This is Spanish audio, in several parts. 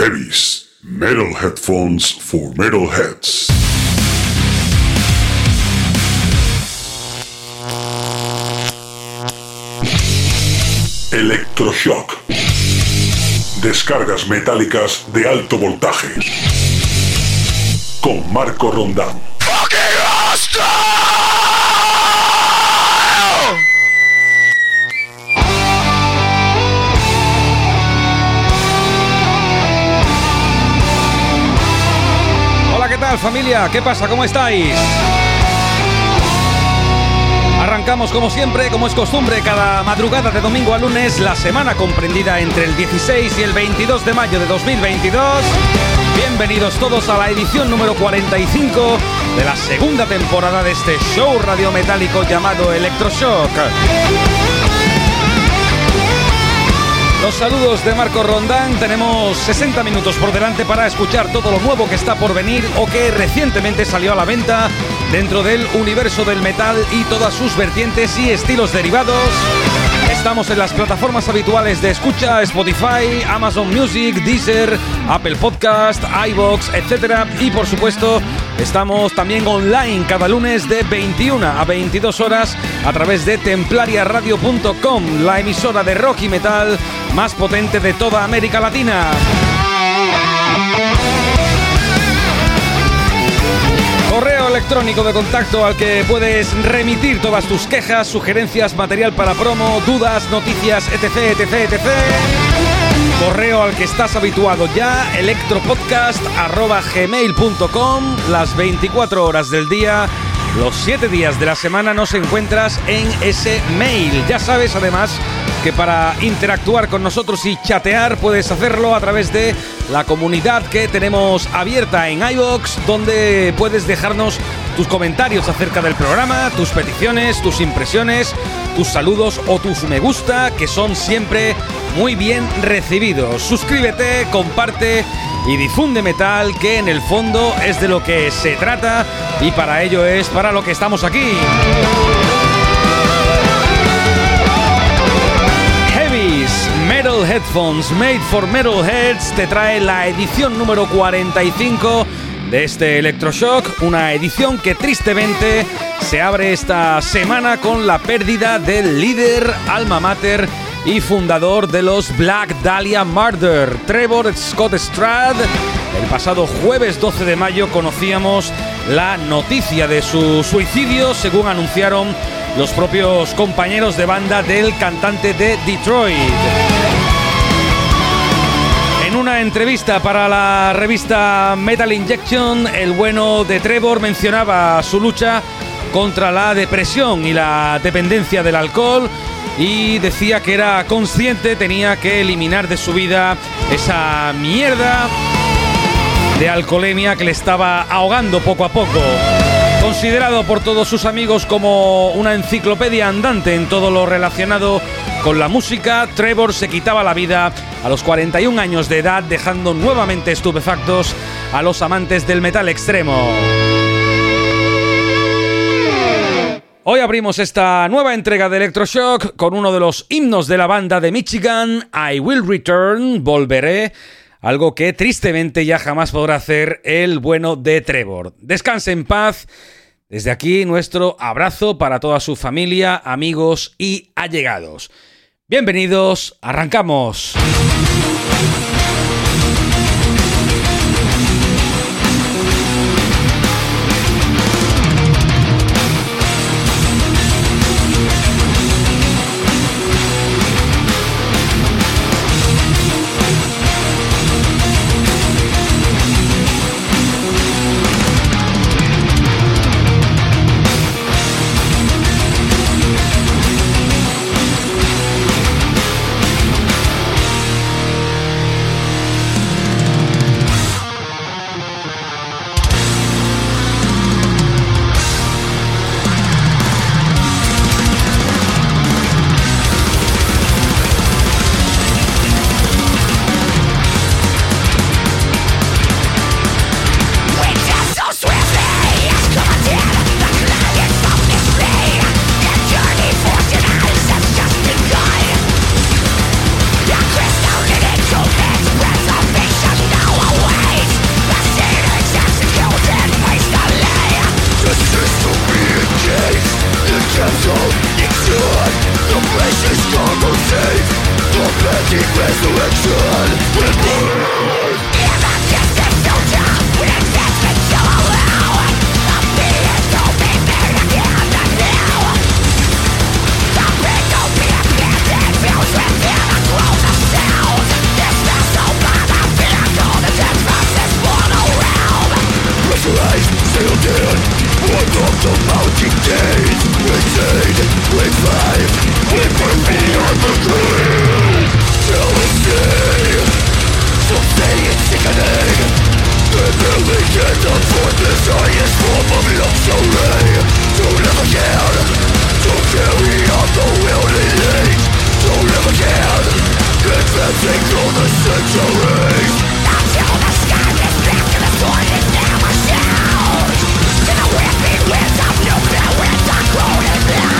Heavies, metal headphones for metalheads. Electroshock. Descargas metálicas de alto voltaje. Con Marco Rondán. Tal familia? ¿Qué pasa? ¿Cómo estáis? Arrancamos como siempre, como es costumbre, cada madrugada de domingo a lunes, la semana comprendida entre el 16 y el 22 de mayo de 2022. Bienvenidos todos a la edición número 45 de la segunda temporada de este show radiometálico llamado Electroshock. Los saludos de Marco Rondán. Tenemos 60 minutos por delante para escuchar todo lo nuevo que está por venir o que recientemente salió a la venta dentro del universo del metal y todas sus vertientes y estilos derivados. Estamos en las plataformas habituales de escucha, Spotify, Amazon Music, Deezer, Apple Podcast, iBox, etc. Y por supuesto, estamos también online cada lunes de 21 a 22 horas a través de templariaradio.com, la emisora de rock y metal más potente de toda América Latina. Correo electrónico de contacto al que puedes remitir todas tus quejas, sugerencias, material para promo, dudas, noticias, etc, etc, etc. Correo al que estás habituado ya, electropodcast.gmail.com, las 24 horas del día, los 7 días de la semana nos encuentras en ese mail. Ya sabes además que para interactuar con nosotros y chatear puedes hacerlo a través de la comunidad que tenemos abierta en iVoox, donde puedes dejarnos tus comentarios acerca del programa, tus peticiones, tus impresiones, tus saludos o tus me gusta, que son siempre muy bien recibidos. Suscríbete, comparte y difunde metal, que en el fondo es de lo que se trata y para ello es para lo que estamos aquí. Heavies Metal Headphones Made for Metalheads te trae la edición número 45 de este Electroshock, una edición que tristemente se abre esta semana con la pérdida del líder alma mater y fundador de los Black Dahlia Murder, Trevor Scott Strad. El pasado jueves 12 de mayo conocíamos la noticia de su suicidio, según anunciaron los propios compañeros de banda del cantante de Detroit. En una entrevista para la revista Metal Injection, el bueno de Trevor mencionaba su lucha contra la depresión y la dependencia del alcohol y decía que era consciente, tenía que eliminar de su vida esa mierda de alcoholemia que le estaba ahogando poco a poco. Considerado por todos sus amigos como una enciclopedia andante en todo lo relacionado con la música, Trevor se quitaba la vida a los 41 años de edad, dejando nuevamente estupefactos a los amantes del metal extremo. Hoy abrimos esta nueva entrega de Electroshock con uno de los himnos de la banda de Michigan, I Will Return, Volveré, algo que tristemente ya jamás podrá hacer el bueno de Trevor. Descanse en paz. Desde aquí nuestro abrazo para toda su familia, amigos y allegados. Bienvenidos, arrancamos. Nearly dead up for this highest form of luxury To live again To carry out the will it To live again Advancing through the centuries Until the sky gets back to the sword is now a To the weapon winds of nuclear winds are grown and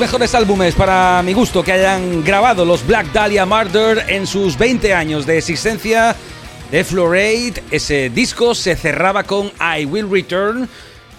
mejores álbumes para mi gusto que hayan grabado los Black Dahlia Murder en sus 20 años de existencia de Florade. Ese disco se cerraba con I Will Return,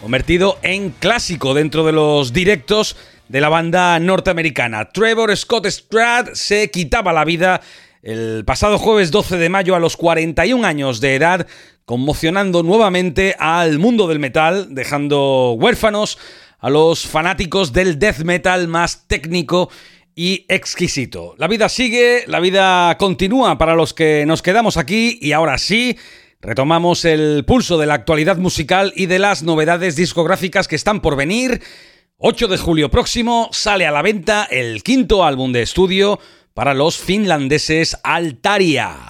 convertido en clásico dentro de los directos de la banda norteamericana. Trevor Scott Stratt se quitaba la vida el pasado jueves 12 de mayo a los 41 años de edad, conmocionando nuevamente al mundo del metal, dejando huérfanos a los fanáticos del death metal más técnico y exquisito. La vida sigue, la vida continúa para los que nos quedamos aquí y ahora sí, retomamos el pulso de la actualidad musical y de las novedades discográficas que están por venir. 8 de julio próximo sale a la venta el quinto álbum de estudio para los finlandeses Altaria.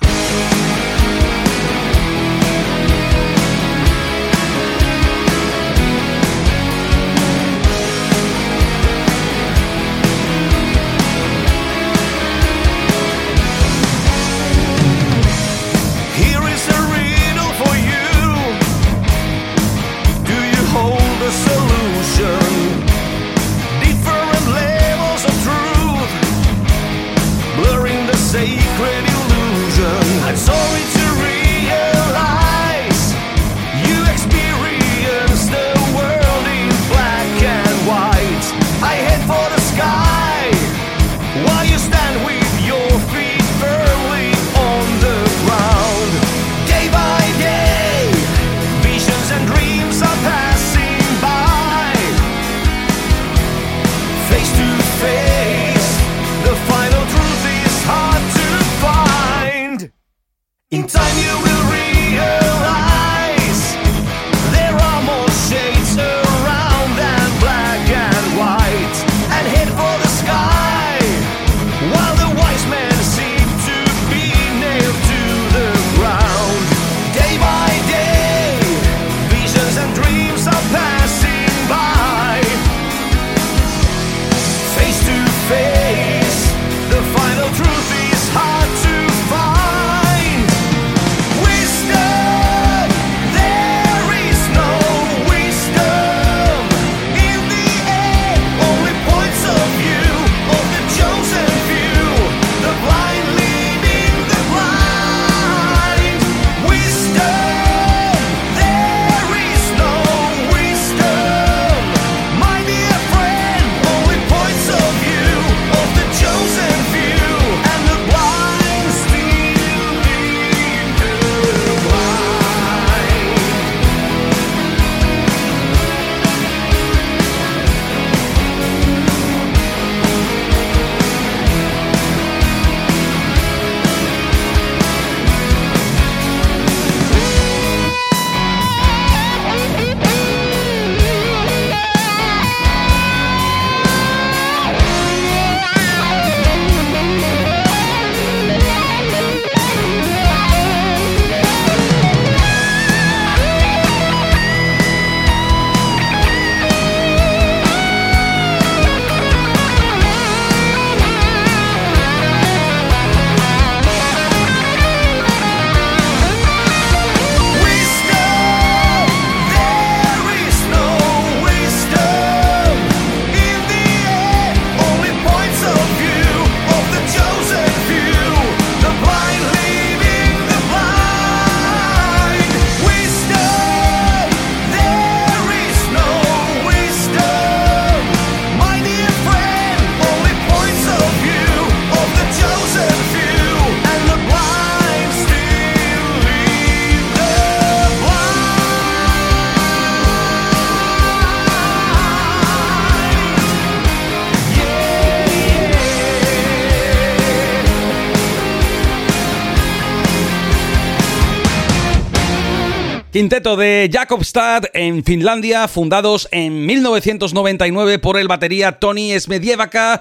Quinteto de Jakobstad en Finlandia, fundados en 1999 por el batería Tony Smedjevaca.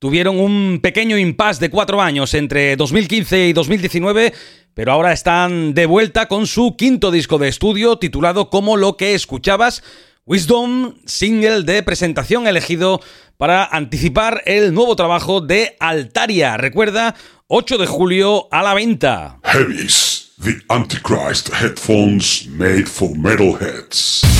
Tuvieron un pequeño impasse de cuatro años entre 2015 y 2019, pero ahora están de vuelta con su quinto disco de estudio titulado como lo que escuchabas, Wisdom, single de presentación elegido para anticipar el nuevo trabajo de Altaria. Recuerda, 8 de julio a la venta. The Antichrist headphones made for metalheads.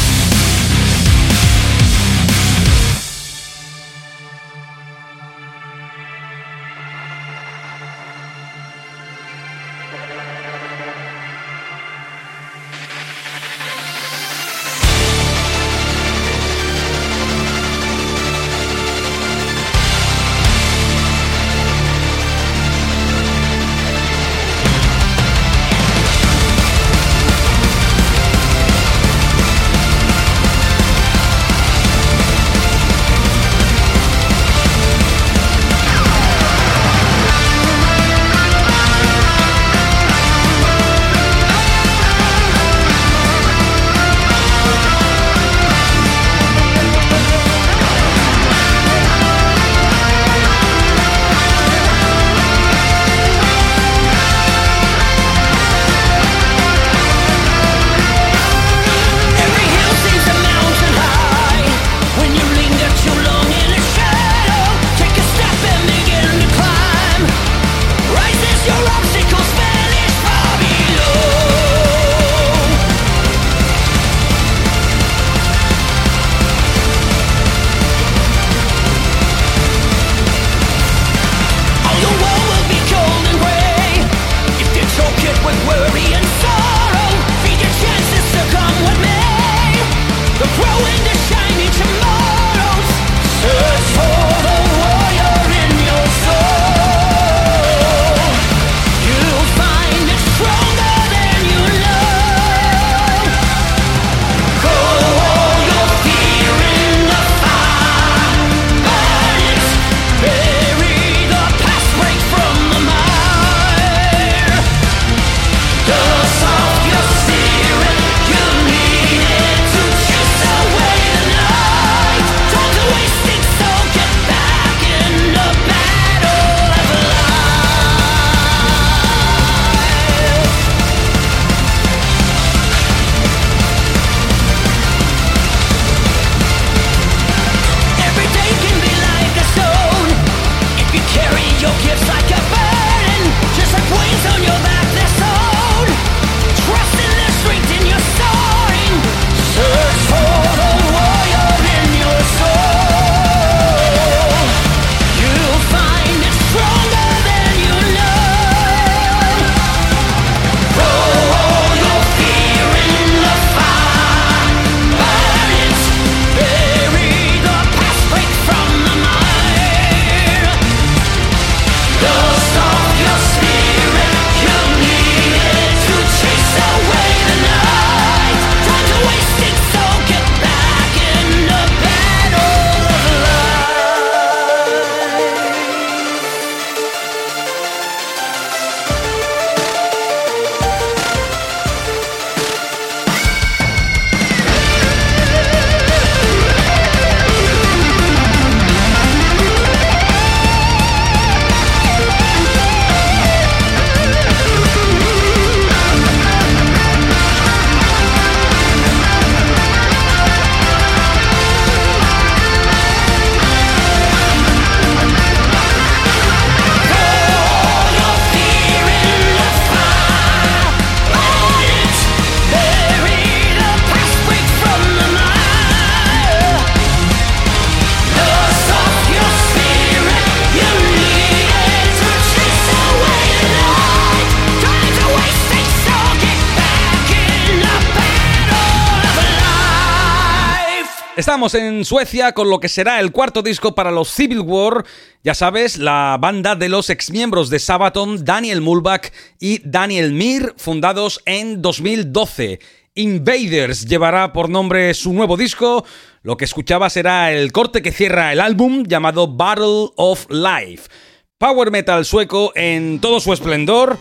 Estamos en Suecia con lo que será el cuarto disco para los Civil War. Ya sabes, la banda de los exmiembros de Sabaton, Daniel Mulbach y Daniel Mir, fundados en 2012. Invaders llevará por nombre su nuevo disco. Lo que escuchaba será el corte que cierra el álbum llamado Battle of Life. Power metal sueco en todo su esplendor.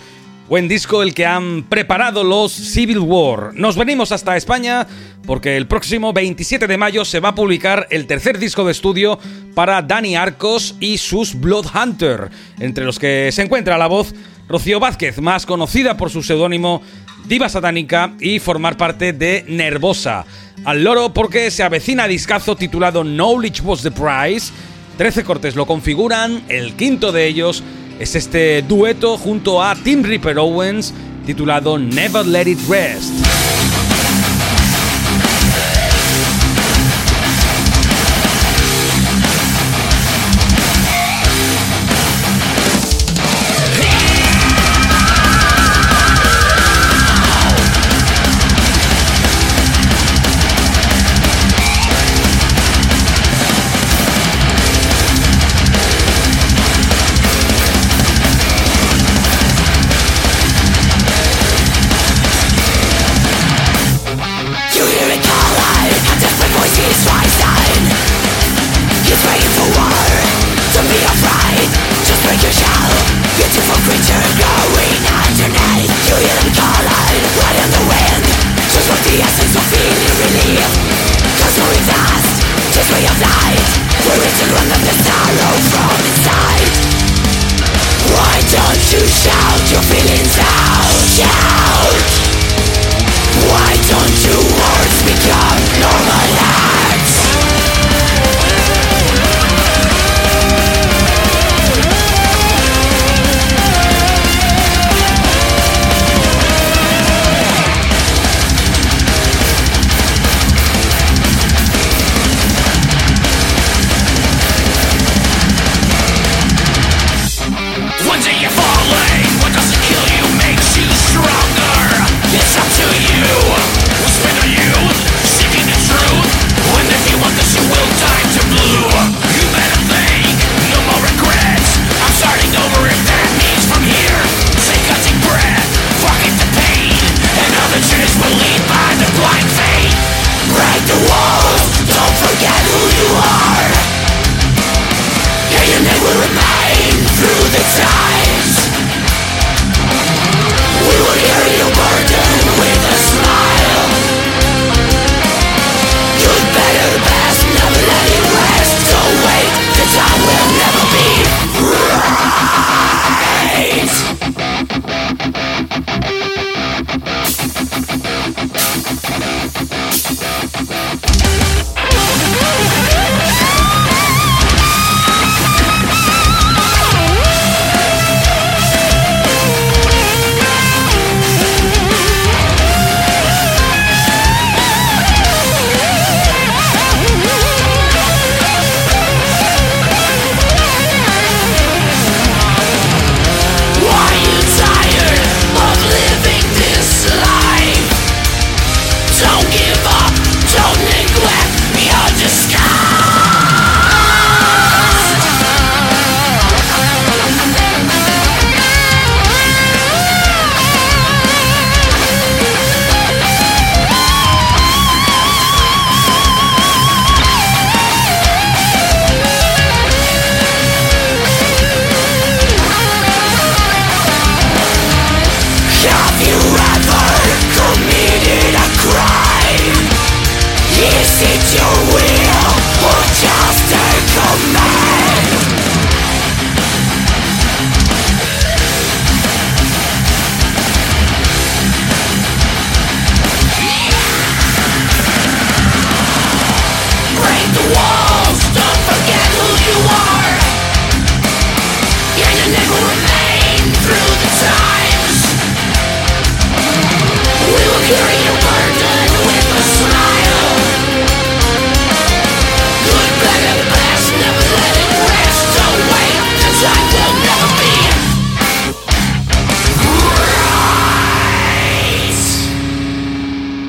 Buen disco el que han preparado los Civil War. Nos venimos hasta España porque el próximo 27 de mayo se va a publicar el tercer disco de estudio para Dani Arcos y sus Bloodhunter, entre los que se encuentra la voz Rocío Vázquez, más conocida por su seudónimo Diva Satánica y formar parte de Nervosa. Al loro porque se avecina discazo titulado Knowledge Was the Prize. 13 cortes lo configuran, el quinto de ellos es este dueto junto a Tim Ripper Owens titulado Never Let It Rest.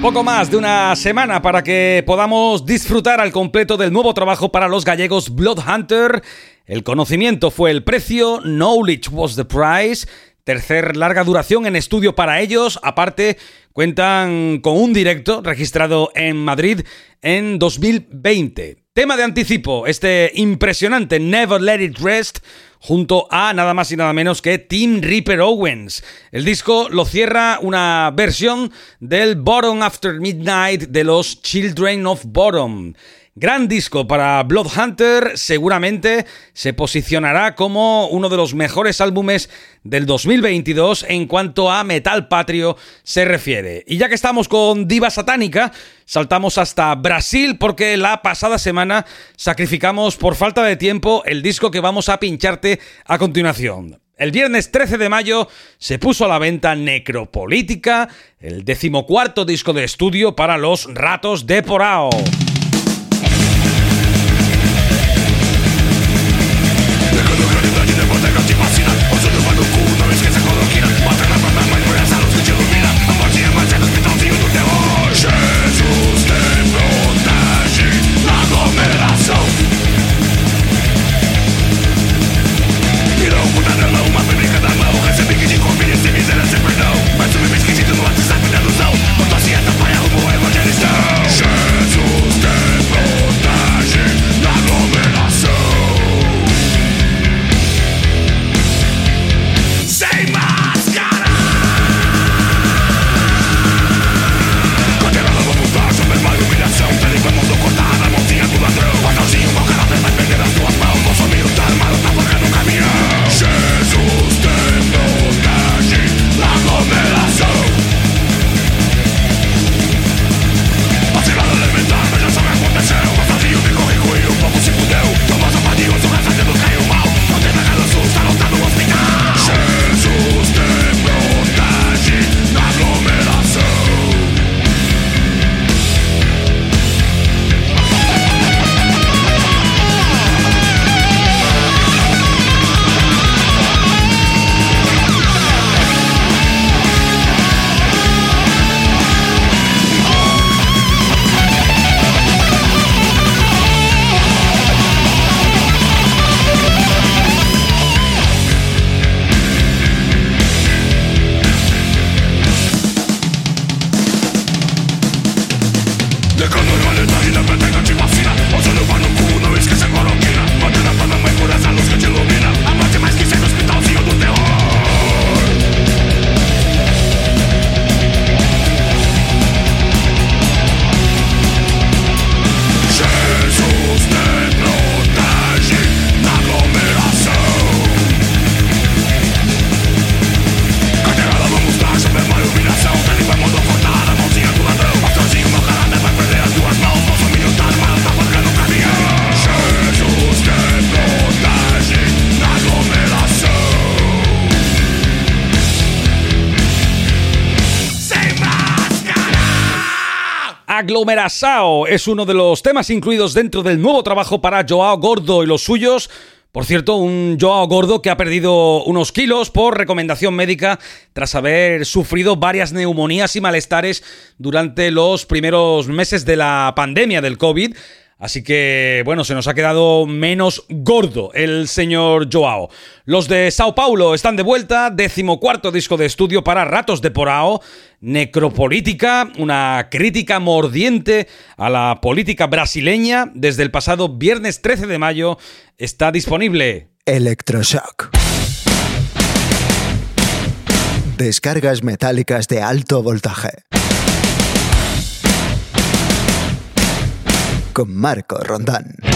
Poco más de una semana para que podamos disfrutar al completo del nuevo trabajo para los gallegos Bloodhunter. El conocimiento fue el precio, knowledge was the price. Tercer larga duración en estudio para ellos. Aparte, cuentan con un directo registrado en Madrid en 2020. Tema de anticipo, este impresionante Never Let It Rest junto a nada más y nada menos que Tim Reaper Owens. El disco lo cierra una versión del Bottom After Midnight de los Children of Bottom. Gran disco para Bloodhunter, seguramente se posicionará como uno de los mejores álbumes del 2022 en cuanto a metal patrio se refiere. Y ya que estamos con Diva Satánica, saltamos hasta Brasil porque la pasada semana sacrificamos por falta de tiempo el disco que vamos a pincharte a continuación. El viernes 13 de mayo se puso a la venta Necropolítica, el decimocuarto disco de estudio para los ratos de Porao. Es uno de los temas incluidos dentro del nuevo trabajo para Joao Gordo y los suyos. Por cierto, un Joao Gordo que ha perdido unos kilos por recomendación médica tras haber sufrido varias neumonías y malestares durante los primeros meses de la pandemia del COVID. Así que, bueno, se nos ha quedado menos gordo el señor Joao. Los de Sao Paulo están de vuelta, decimocuarto disco de estudio para Ratos de Porao, Necropolítica, una crítica mordiente a la política brasileña. Desde el pasado viernes 13 de mayo está disponible. Electroshock. Descargas metálicas de alto voltaje. Con Marco Rondán.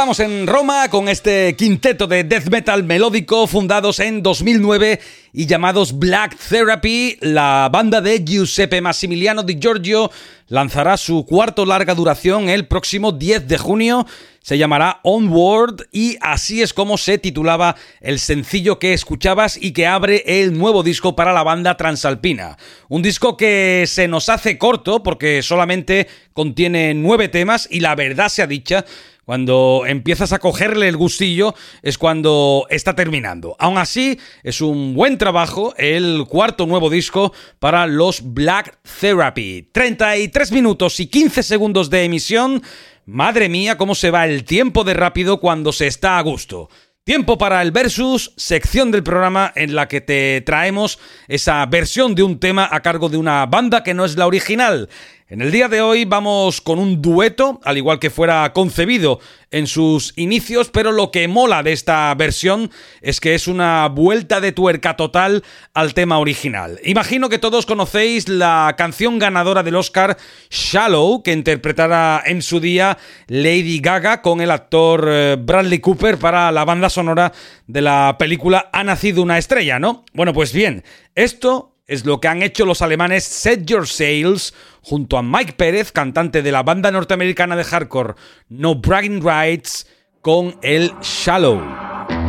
Estamos en Roma con este quinteto de death metal melódico fundados en 2009 y llamados Black Therapy. La banda de Giuseppe Massimiliano Di Giorgio lanzará su cuarto larga duración el próximo 10 de junio. Se llamará Onward y así es como se titulaba el sencillo que escuchabas y que abre el nuevo disco para la banda transalpina. Un disco que se nos hace corto porque solamente contiene nueve temas y la verdad sea dicha, cuando empiezas a cogerle el gustillo es cuando está terminando. Aún así, es un buen trabajo el cuarto nuevo disco para los Black Therapy. 33 minutos y 15 segundos de emisión. Madre mía, cómo se va el tiempo de rápido cuando se está a gusto. Tiempo para el versus, sección del programa en la que te traemos esa versión de un tema a cargo de una banda que no es la original. En el día de hoy vamos con un dueto, al igual que fuera concebido en sus inicios, pero lo que mola de esta versión es que es una vuelta de tuerca total al tema original. Imagino que todos conocéis la canción ganadora del Oscar Shallow, que interpretará en su día Lady Gaga con el actor eh, Bradley Cooper para la banda sonora de la película Ha nacido una estrella, ¿no? Bueno, pues bien, esto es lo que han hecho los alemanes Set Your Sails junto a Mike Pérez, cantante de la banda norteamericana de hardcore No Bragging Rights, con el Shallow.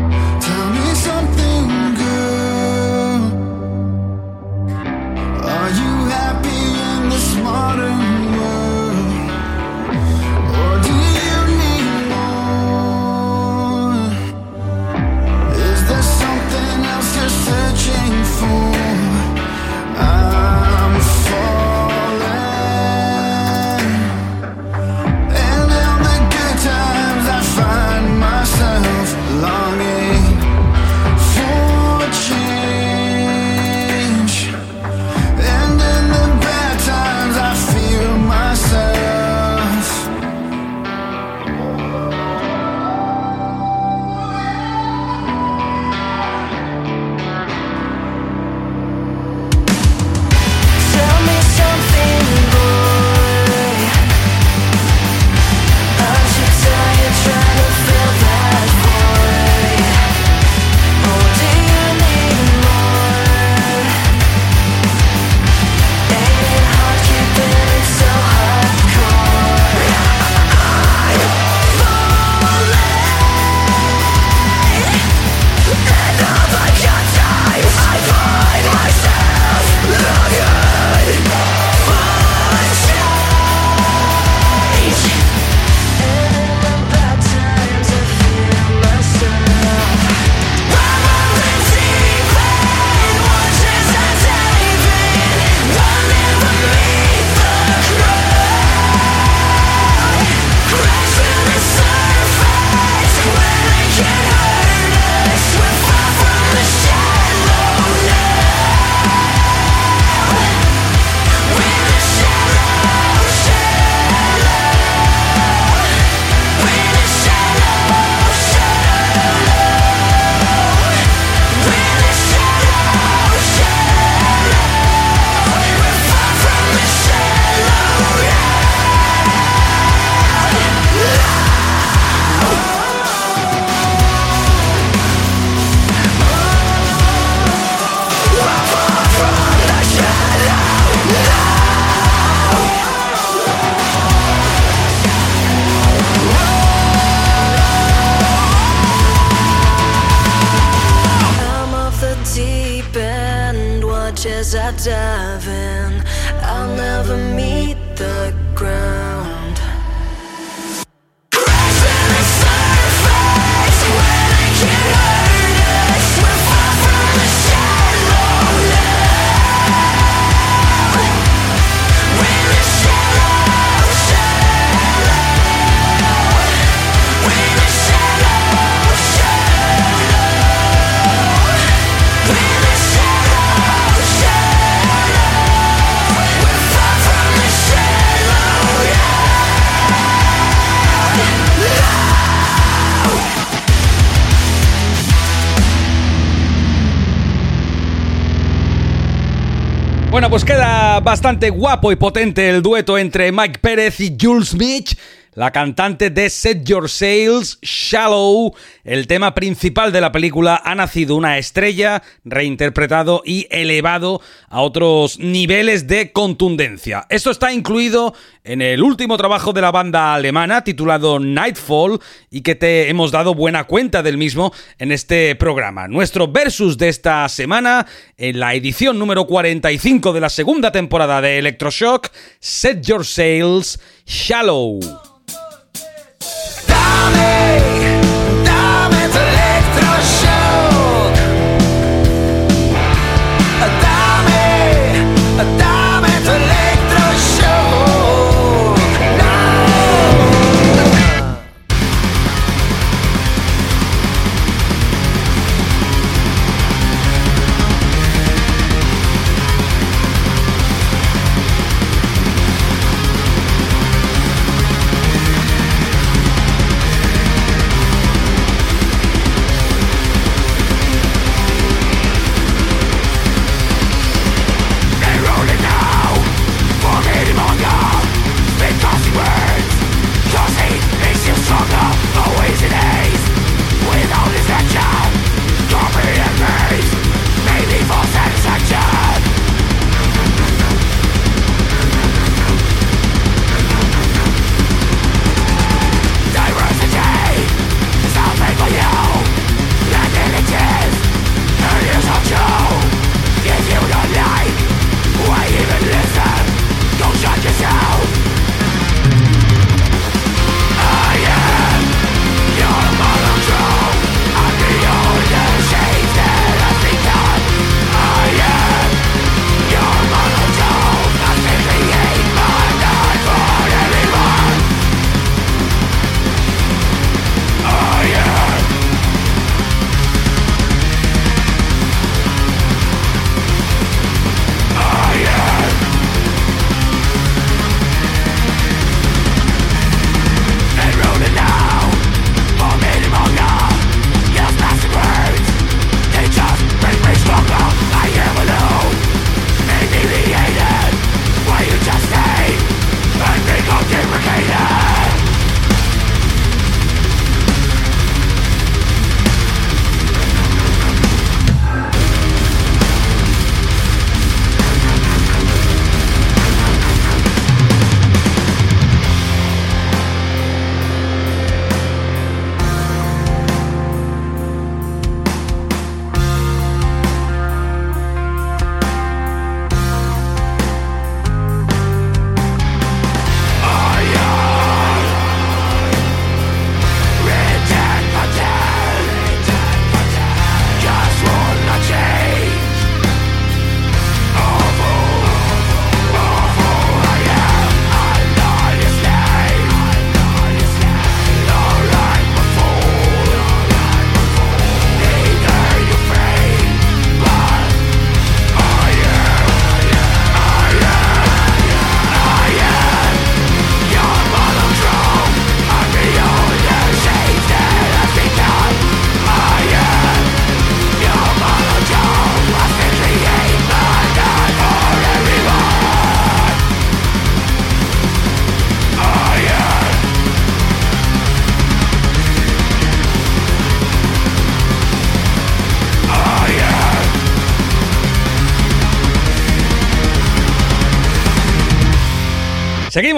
I'll never meet the ground. Pues queda bastante guapo y potente el dueto entre Mike Pérez y Jules Mitch. la cantante de Set Your Sails, Shallow, el tema principal de la película, ha nacido una estrella, reinterpretado y elevado a otros niveles de contundencia. Esto está incluido en el último trabajo de la banda alemana titulado Nightfall y que te hemos dado buena cuenta del mismo en este programa. Nuestro versus de esta semana, en la edición número 45 de la segunda temporada de Electroshock, Set Your Sails, Shallow.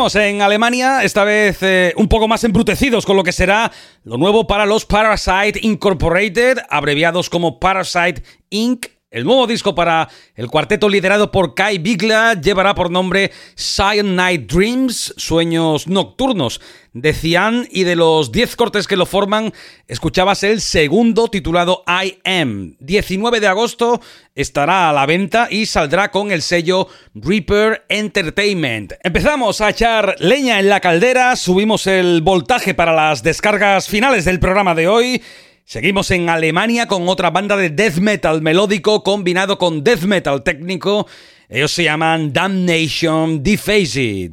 En Alemania, esta vez eh, un poco más embrutecidos con lo que será lo nuevo para los Parasite Incorporated, abreviados como Parasite Inc. El nuevo disco para el cuarteto liderado por Kai Bigla llevará por nombre Cyan Night Dreams, Sueños Nocturnos. De Cian y de los 10 cortes que lo forman, escuchabas el segundo titulado I Am. 19 de agosto estará a la venta y saldrá con el sello Reaper Entertainment. Empezamos a echar leña en la caldera, subimos el voltaje para las descargas finales del programa de hoy. Seguimos en Alemania con otra banda de death metal melódico combinado con death metal técnico. Ellos se llaman Damnation Defaced.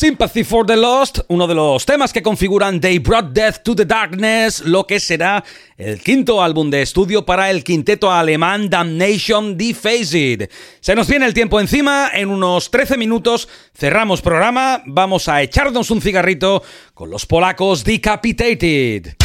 Sympathy for the Lost, uno de los temas que configuran They Brought Death to the Darkness, lo que será el quinto álbum de estudio para el quinteto alemán Damnation Defaced. Se nos viene el tiempo encima, en unos 13 minutos cerramos programa, vamos a echarnos un cigarrito con los polacos Decapitated.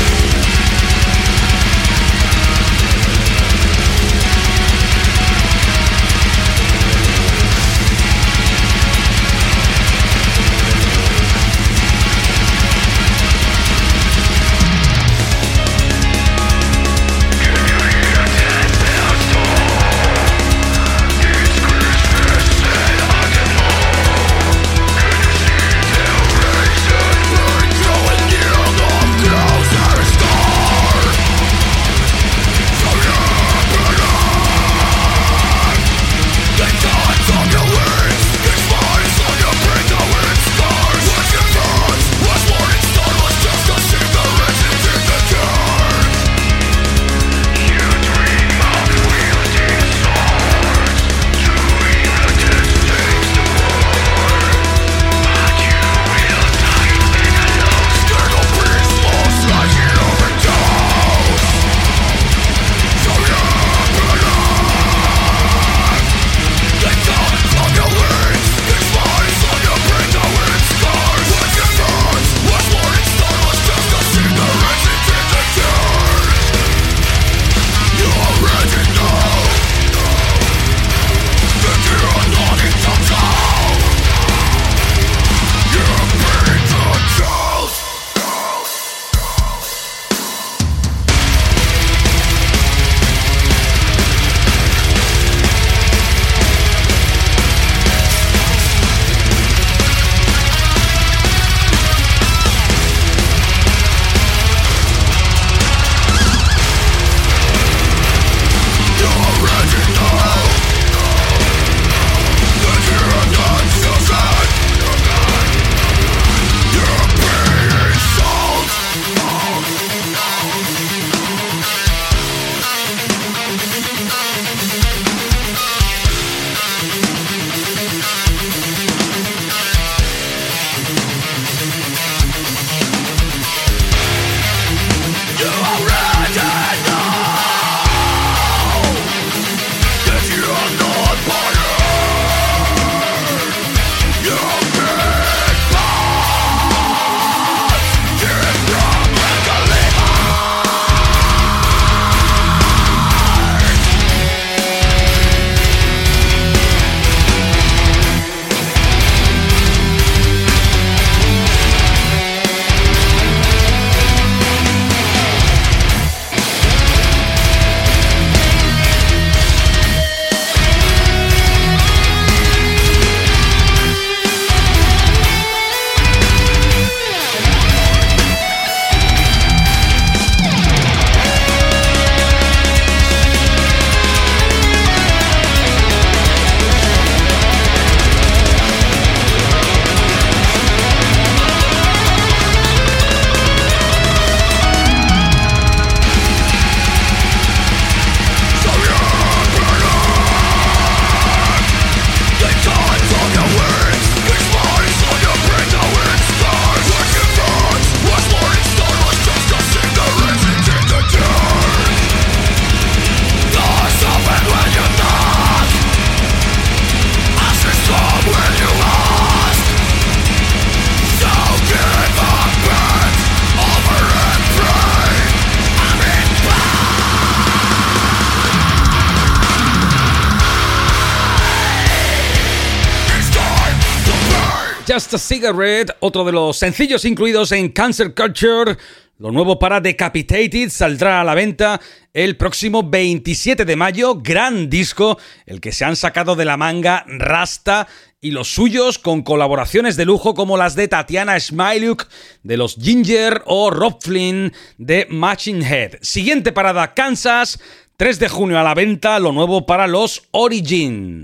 A Cigarette, otro de los sencillos incluidos en Cancer Culture. Lo nuevo para Decapitated saldrá a la venta el próximo 27 de mayo. Gran disco, el que se han sacado de la manga Rasta y los suyos con colaboraciones de lujo como las de Tatiana Smiluk de los Ginger o Rob Flynn de Matching Head. Siguiente parada, Kansas. 3 de junio a la venta, lo nuevo para los Origin.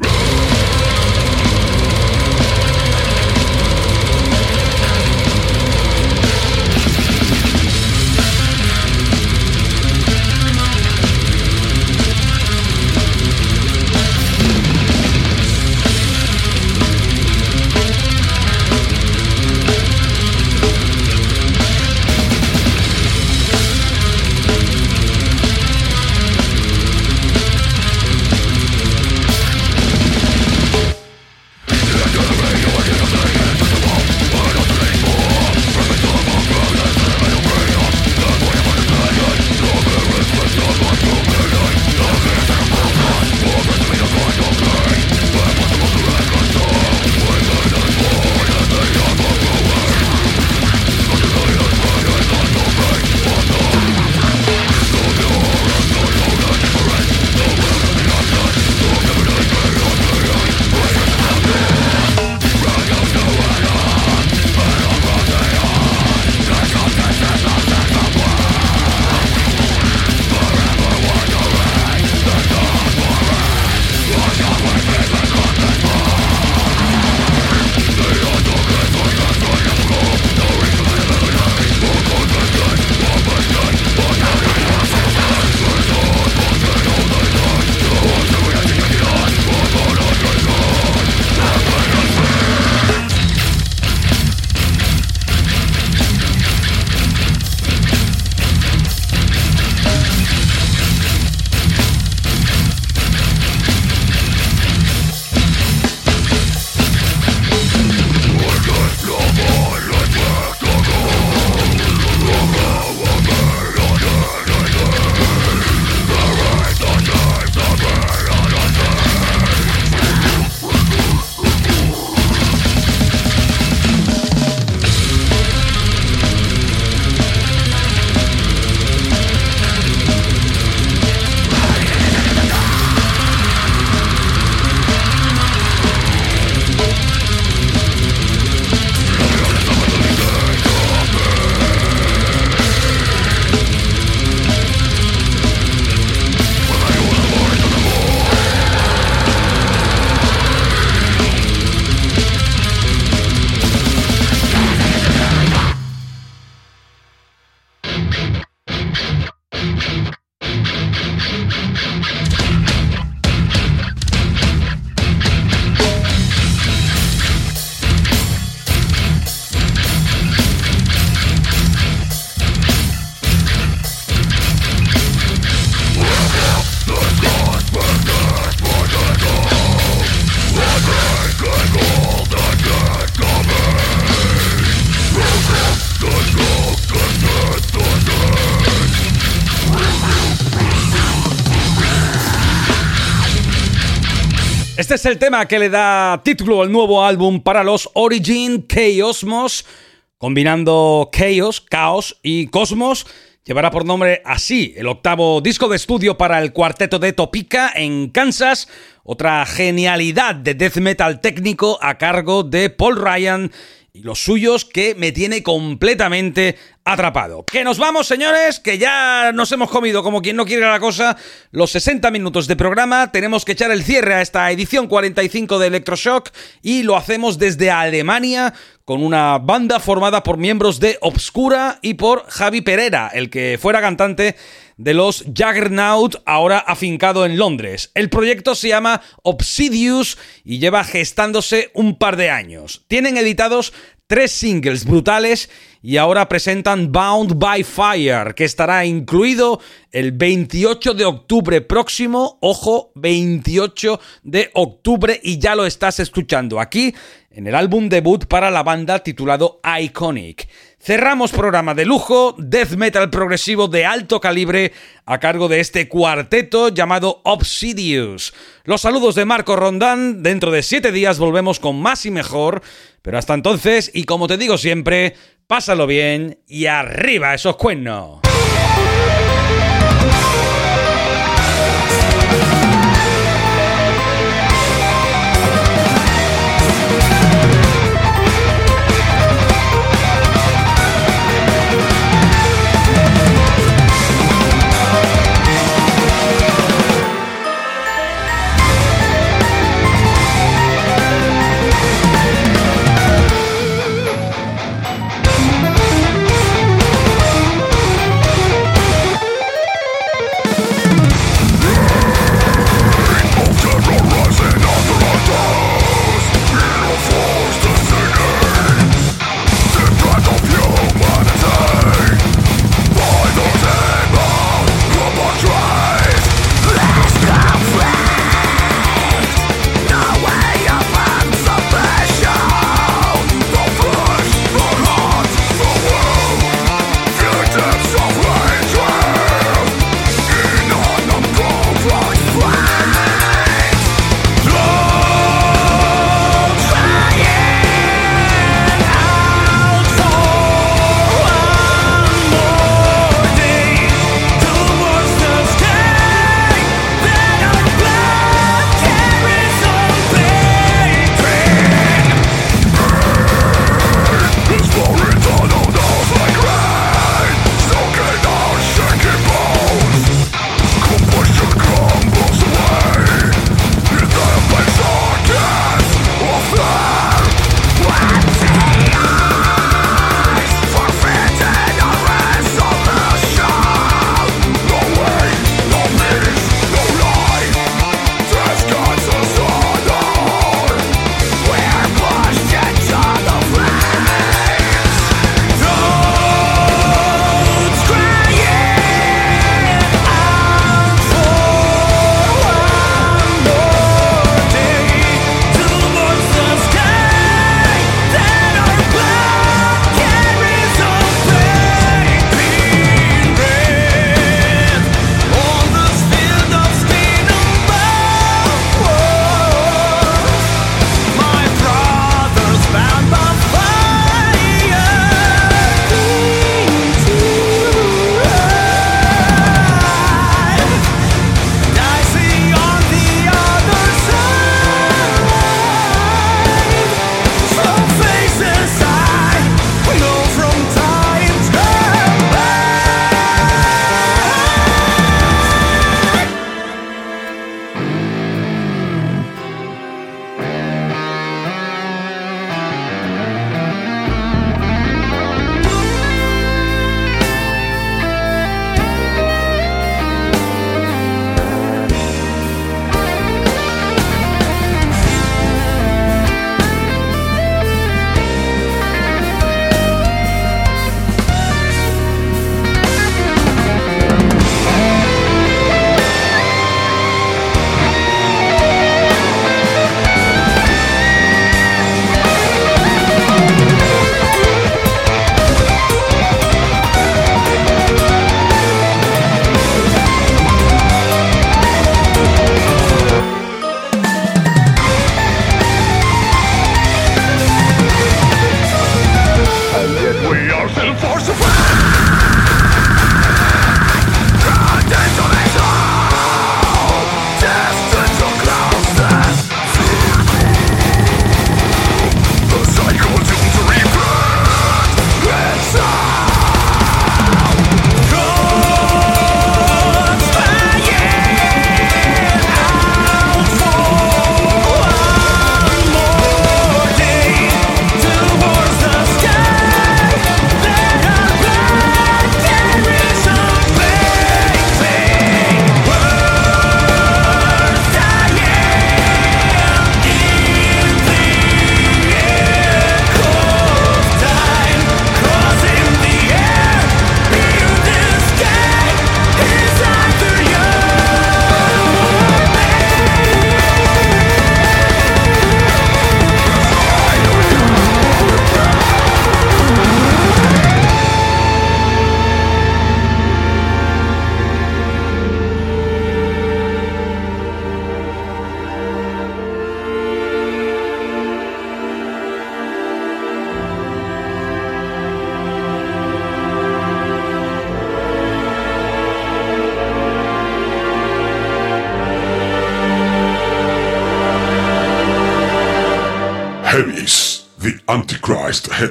Es el tema que le da título al nuevo álbum para los Origin Chaosmos, combinando Chaos, Caos y Cosmos. Llevará por nombre así el octavo disco de estudio para el cuarteto de Topica en Kansas, otra genialidad de death metal técnico a cargo de Paul Ryan y los suyos que me tiene completamente atrapado. Que nos vamos, señores, que ya nos hemos comido como quien no quiere la cosa los 60 minutos de programa. Tenemos que echar el cierre a esta edición 45 de Electroshock y lo hacemos desde Alemania con una banda formada por miembros de Obscura y por Javi Pereira, el que fuera cantante de los Juggernaut, ahora afincado en Londres. El proyecto se llama Obsidius y lleva gestándose un par de años. Tienen editados tres singles brutales y ahora presentan Bound by Fire, que estará incluido el 28 de octubre próximo. Ojo, 28 de octubre y ya lo estás escuchando aquí en el álbum debut para la banda titulado Iconic. Cerramos programa de lujo, death metal progresivo de alto calibre a cargo de este cuarteto llamado Obsidius. Los saludos de Marco Rondán, dentro de siete días volvemos con más y mejor, pero hasta entonces, y como te digo siempre, pásalo bien y arriba esos cuernos.